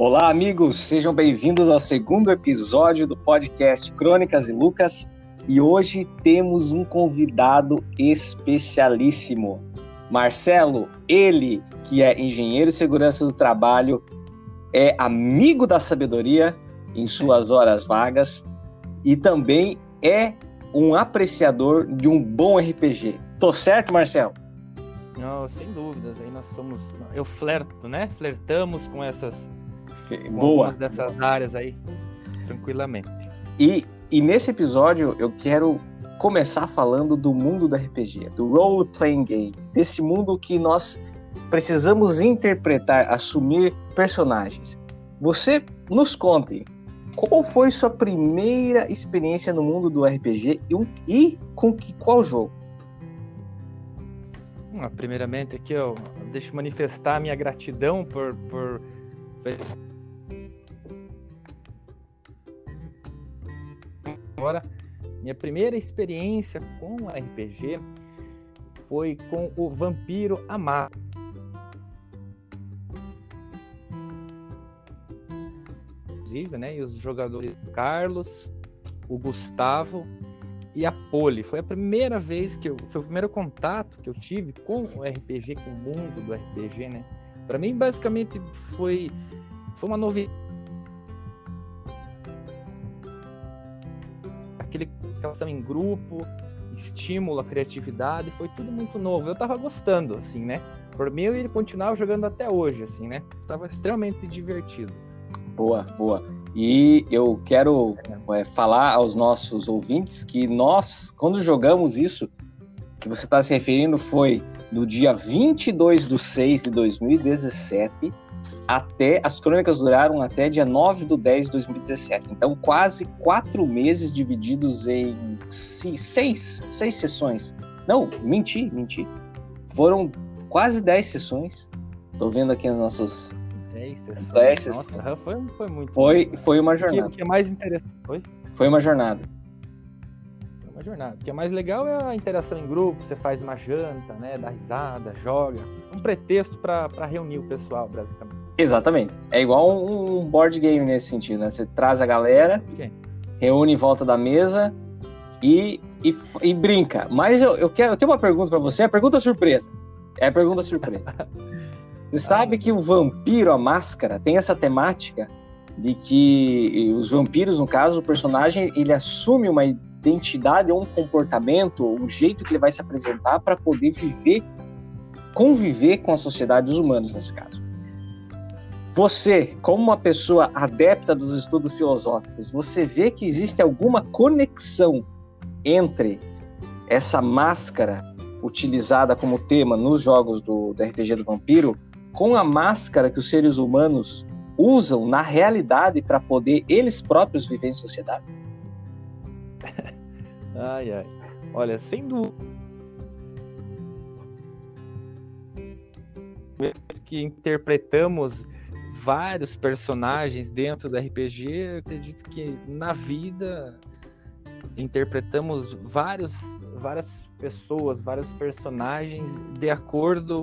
Olá, amigos, sejam bem-vindos ao segundo episódio do podcast Crônicas e Lucas. E hoje temos um convidado especialíssimo, Marcelo, ele que é engenheiro de segurança do trabalho, é amigo da sabedoria em suas horas vagas e também é um apreciador de um bom RPG. Tô certo, Marcelo? Não, sem dúvidas. Aí nós somos. Eu flerto, né? Flertamos com essas Boa. dessas áreas aí, tranquilamente. E, e nesse episódio eu quero começar falando do mundo do RPG, do role playing game, desse mundo que nós precisamos interpretar, assumir personagens. Você nos conte qual foi sua primeira experiência no mundo do RPG e, e com que, qual jogo? Ah, primeiramente aqui eu deixo manifestar a minha gratidão por, por Agora, minha primeira experiência com RPG foi com o Vampiro Amado. Inclusive, né? E os jogadores Carlos, o Gustavo e a Poli. Foi a primeira vez que eu. Foi o primeiro contato que eu tive com o RPG, com o mundo do RPG, né? Para mim, basicamente, foi, foi uma novidade aquele, aquela ação em grupo, estímulo, a criatividade, foi tudo muito novo. Eu tava gostando, assim, né? Por mim, ele continuava jogando até hoje, assim, né? Tava extremamente divertido. Boa, boa. E eu quero é, falar aos nossos ouvintes que nós, quando jogamos isso, que você está se referindo foi no dia 22 de 6 de 2017 até as crônicas duraram até dia 9 de 10 de 2017. Então, quase quatro meses divididos em seis, seis sessões. Não, menti, menti. Foram quase dez sessões. Tô vendo aqui nos nossos. Dez sessões. Nossa, foi, foi muito. Foi, foi uma jornada. O que é mais interessante? Foi? Foi uma jornada uma jornada. O que é mais legal é a interação em grupo, você faz uma janta, né, dá risada, joga. Um pretexto para reunir o pessoal, basicamente. Exatamente. É igual um board game nesse sentido, né? Você traz a galera, okay. reúne em volta da mesa e, e, e brinca. Mas eu, eu, quero, eu tenho uma pergunta para você, é a pergunta surpresa. É a pergunta surpresa. você sabe que o vampiro, a máscara, tem essa temática de que os vampiros, no caso, o personagem, ele assume uma identidade ou um comportamento, um jeito que ele vai se apresentar para poder viver, conviver com a sociedade dos humanos nesse caso. Você, como uma pessoa adepta dos estudos filosóficos, você vê que existe alguma conexão entre essa máscara utilizada como tema nos jogos do, do RPG do Vampiro com a máscara que os seres humanos usam na realidade para poder eles próprios viver em sociedade? Ai, ai. Olha, sem dúvida. Que interpretamos vários personagens dentro do RPG, acredito que na vida interpretamos vários, várias pessoas, vários personagens de acordo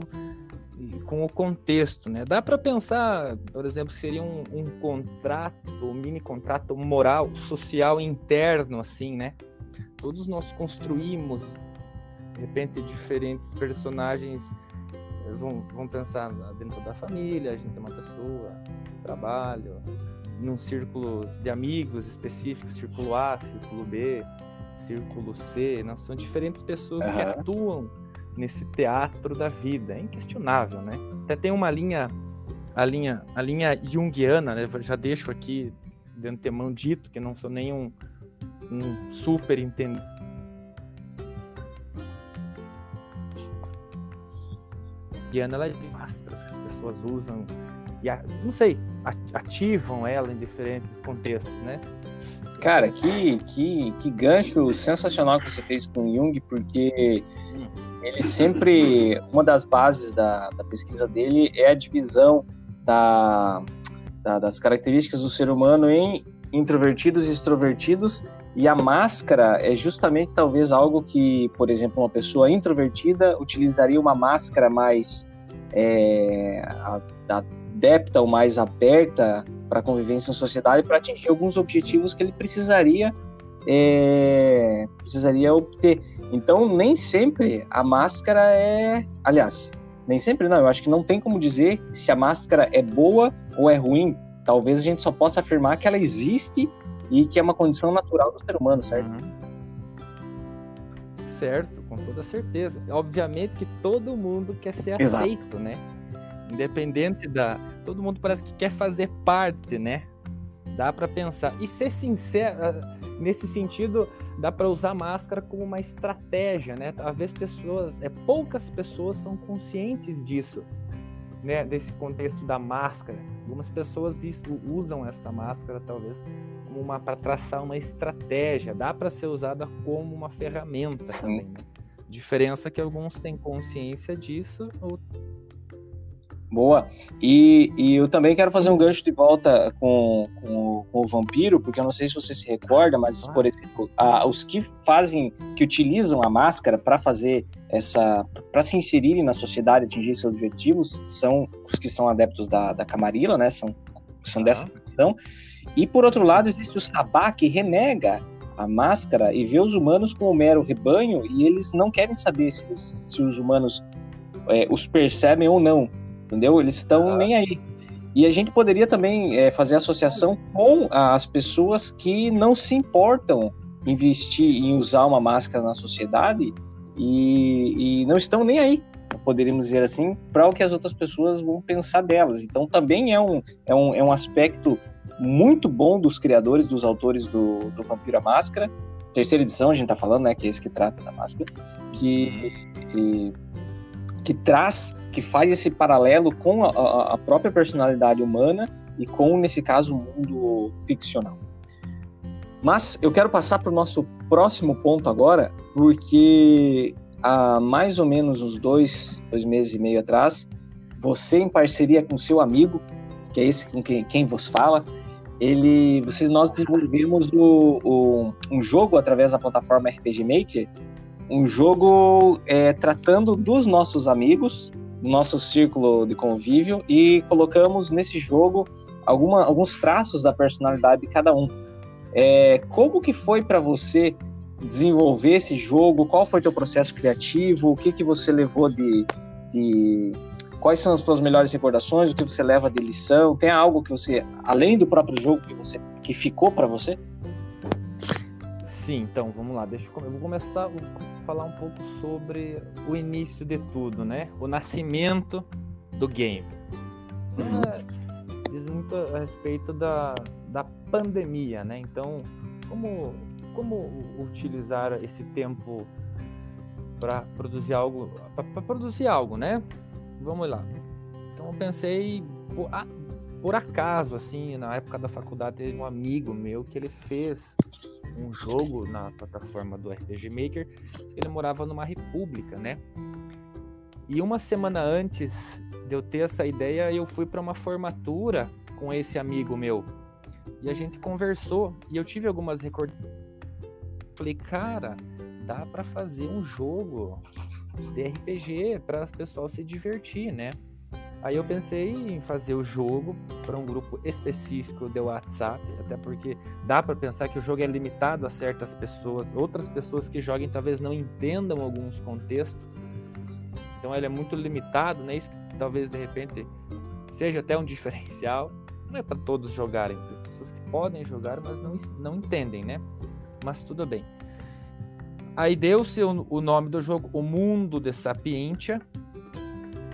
com o contexto, né? Dá para pensar, por exemplo, seria um, um contrato, um mini contrato moral, social interno, assim, né? Todos nós construímos, de repente, diferentes personagens eh, vão, vão pensar dentro da família, a gente é uma pessoa, trabalho, num círculo de amigos específicos, círculo A, círculo B, círculo C, não? são diferentes pessoas uhum. que atuam nesse teatro da vida, é inquestionável, né? Até tem uma linha, a linha, a linha junguiana, né? Já deixo aqui de antemão dito que não sou nenhum um super entendedor. ela é máscaras que as pessoas usam e não sei ativam ela em diferentes contextos, né? Cara, que, que, que gancho sensacional que você fez com Jung, porque ele sempre. Uma das bases da, da pesquisa dele é a divisão da, da, das características do ser humano em introvertidos e extrovertidos e a máscara é justamente talvez algo que, por exemplo, uma pessoa introvertida utilizaria uma máscara mais é, adepta ou mais aberta para a convivência em sociedade para atingir alguns objetivos que ele precisaria é, precisaria obter. Então, nem sempre a máscara é. Aliás, nem sempre não. Eu acho que não tem como dizer se a máscara é boa ou é ruim. Talvez a gente só possa afirmar que ela existe e que é uma condição natural do ser humano, certo? Uhum. Certo, com toda certeza. Obviamente que todo mundo quer ser Exato. aceito, né? Independente da. Todo mundo parece que quer fazer parte, né? Dá para pensar. E ser sincero, ah, nesse sentido, dá para usar máscara como uma estratégia, né? Às vezes pessoas, é poucas pessoas são conscientes disso, né? Desse contexto da máscara. Algumas pessoas usam essa máscara talvez como uma para traçar uma estratégia. Dá para ser usada como uma ferramenta Sim. também. Né? Diferença que alguns têm consciência disso, Boa. E, e eu também quero fazer um gancho de volta com, com, com o vampiro, porque eu não sei se você se recorda, mas, por exemplo, a, os que fazem, que utilizam a máscara para fazer essa. para se inserirem na sociedade, atingir seus objetivos, são os que são adeptos da, da Camarilla, né? São, são dessa questão. E, por outro lado, existe o Sabá, que renega a máscara e vê os humanos como mero rebanho e eles não querem saber se, se os humanos é, os percebem ou não entendeu? Eles estão nem aí. E a gente poderia também é, fazer associação com as pessoas que não se importam investir em usar uma máscara na sociedade e, e não estão nem aí, poderíamos dizer assim, para o que as outras pessoas vão pensar delas. Então também é um, é um, é um aspecto muito bom dos criadores, dos autores do, do Vampiro à Máscara. Terceira edição, a gente está falando, né? Que é esse que trata da máscara. Que, que que traz, que faz esse paralelo com a, a própria personalidade humana e com, nesse caso, o mundo ficcional. Mas eu quero passar para o nosso próximo ponto agora, porque há mais ou menos uns dois, dois meses e meio atrás, você em parceria com seu amigo, que é esse com quem, quem vos fala, ele, vocês, nós desenvolvemos o, o, um jogo através da plataforma RPG Maker um jogo é, tratando dos nossos amigos, do nosso círculo de convívio, e colocamos nesse jogo alguma, alguns traços da personalidade de cada um. É, como que foi para você desenvolver esse jogo? Qual foi o teu processo criativo? O que que você levou de, de quais são as suas melhores recordações? O que você leva de lição? Tem algo que você, além do próprio jogo, que você que ficou para você? Sim, então vamos lá. Deixa eu, eu vou começar a falar um pouco sobre o início de tudo, né? O nascimento do game. É, diz muito a respeito da, da pandemia, né? Então, como, como utilizar esse tempo para produzir algo, para produzir algo, né? Vamos lá. Então eu pensei, por, ah, por acaso, assim, na época da faculdade, teve um amigo meu que ele fez um jogo na plataforma do RPG Maker, ele morava numa república, né? E uma semana antes de eu ter essa ideia, eu fui para uma formatura com esse amigo meu. E a gente conversou e eu tive algumas recordações. Falei, cara, dá para fazer um jogo de RPG para as pessoas se divertir, né? Aí eu pensei em fazer o jogo para um grupo específico de WhatsApp, até porque dá para pensar que o jogo é limitado a certas pessoas, outras pessoas que joguem talvez não entendam alguns contextos. Então ele é muito limitado, né? Isso que talvez de repente seja até um diferencial. Não é para todos jogarem, tem pessoas que podem jogar, mas não, não entendem, né? Mas tudo bem. Aí deu-se o, o nome do jogo O Mundo de Sapientia,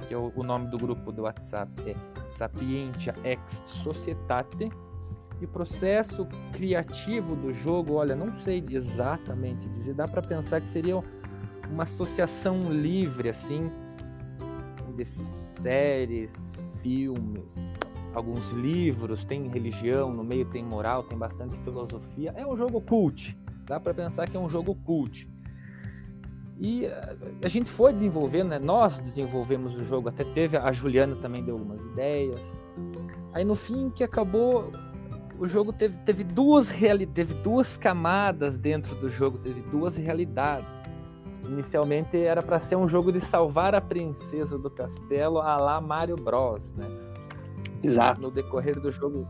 que é o, o nome do grupo do WhatsApp é Sapientia Ex Societate. E o processo criativo do jogo, olha, não sei exatamente dizer, dá para pensar que seria uma associação livre, assim, de séries, filmes, alguns livros, tem religião, no meio tem moral, tem bastante filosofia. É um jogo cult, dá para pensar que é um jogo cult. E a gente foi desenvolvendo, né? Nós desenvolvemos o jogo, até teve a Juliana também deu algumas ideias. Aí no fim que acabou o jogo teve, teve duas reali teve duas camadas dentro do jogo, teve duas realidades. Inicialmente era para ser um jogo de salvar a princesa do castelo a lá Mario Bros, né? Exato. No decorrer do jogo,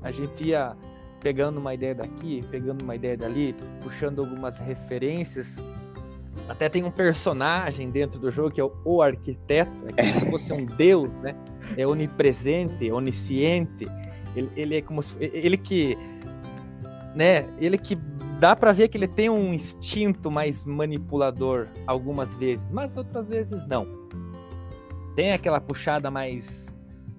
a gente ia pegando uma ideia daqui, pegando uma ideia dali, puxando algumas referências. Até tem um personagem dentro do jogo que é o, o arquiteto, é como se fosse um deus, né? É onipresente, onisciente. Ele, ele é como se, ele que, né? Ele que dá para ver que ele tem um instinto mais manipulador algumas vezes, mas outras vezes não. Tem aquela puxada mais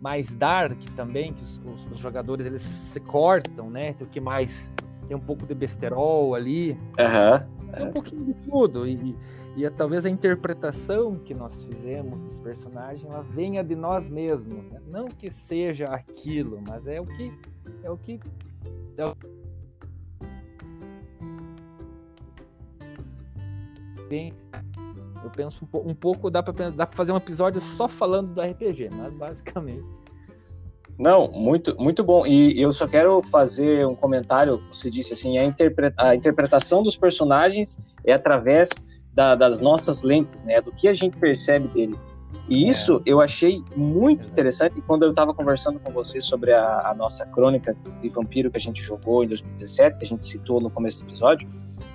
mais dark também, que os, os, os jogadores eles se cortam, né? Tem o que mais tem um pouco de besterol ali. Uhum. Tem um pouquinho de tudo. E, e, e talvez a interpretação que nós fizemos dos personagens ela venha de nós mesmos. Né? Não que seja aquilo, mas é o que. É o que. É o... Eu penso um, um pouco, dá para dá pra fazer um episódio só falando do RPG, mas basicamente. Não, muito, muito bom. E eu só quero fazer um comentário. Você disse assim: a, interpreta a interpretação dos personagens é através da, das nossas lentes, né? Do que a gente percebe deles. E é. isso eu achei muito interessante quando eu estava conversando com você sobre a, a, nossa crônica de vampiro que a gente jogou em 2017, que a gente citou no começo do episódio,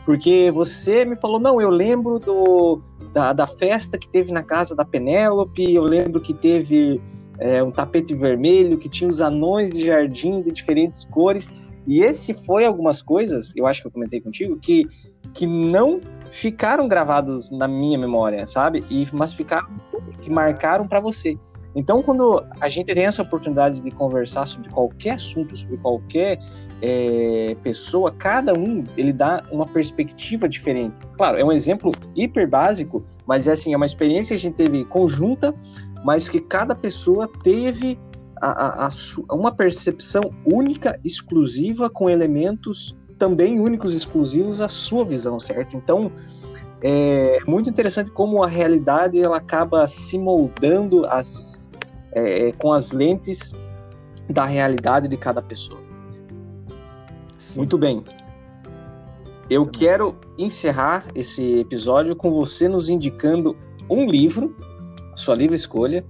porque você me falou, não, eu lembro do, da, da festa que teve na casa da Penélope, eu lembro que teve é, um tapete vermelho, que tinha os anões de jardim de diferentes cores. E esse foi algumas coisas, eu acho que eu comentei contigo, que, que não ficaram gravados na minha memória, sabe? E, mas ficaram, que marcaram para você. Então, quando a gente tem essa oportunidade de conversar sobre qualquer assunto, sobre qualquer é, pessoa, cada um ele dá uma perspectiva diferente. Claro, é um exemplo hiper básico, mas é assim, é uma experiência que a gente teve conjunta mas que cada pessoa teve a, a, a, uma percepção única, exclusiva, com elementos também únicos, exclusivos à sua visão, certo? Então, é muito interessante como a realidade ela acaba se moldando as, é, com as lentes da realidade de cada pessoa. Sim. Muito bem. Eu quero encerrar esse episódio com você nos indicando um livro sua livre escolha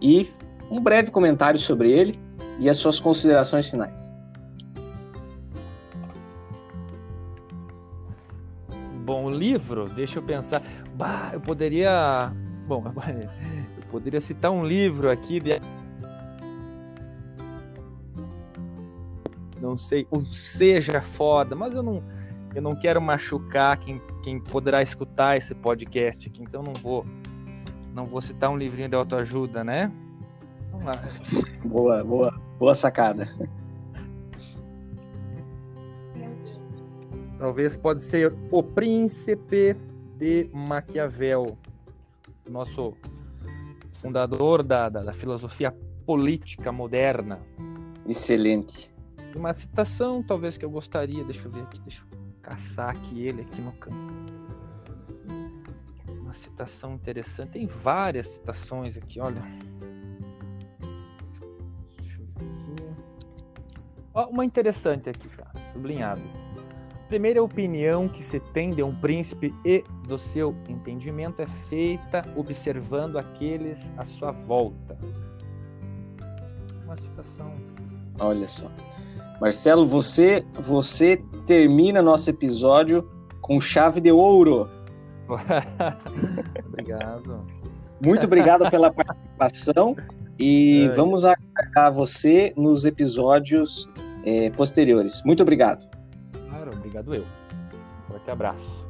e um breve comentário sobre ele e as suas considerações finais. Bom, o livro, deixa eu pensar. Bah, eu poderia. Bom, eu poderia citar um livro aqui de. Não sei, um seja foda, mas eu não, eu não quero machucar quem, quem poderá escutar esse podcast aqui, então não vou não vou citar um livrinho de autoajuda, né? Vamos lá. Boa, boa, boa sacada. Talvez pode ser O Príncipe de Maquiavel, nosso fundador da, da, da filosofia política moderna. Excelente. Uma citação, talvez, que eu gostaria, deixa eu ver aqui, deixa eu caçar aqui ele aqui no canto citação interessante. Tem várias citações aqui, olha. Ó, uma interessante aqui, tá? Sublinhado. Primeira opinião que se tem de um príncipe e do seu entendimento é feita observando aqueles à sua volta. Uma citação. Olha só. Marcelo, você você termina nosso episódio com chave de ouro. obrigado. Muito obrigado pela participação e é. vamos aguardar você nos episódios é, posteriores. Muito obrigado. Claro, obrigado eu. Um forte abraço.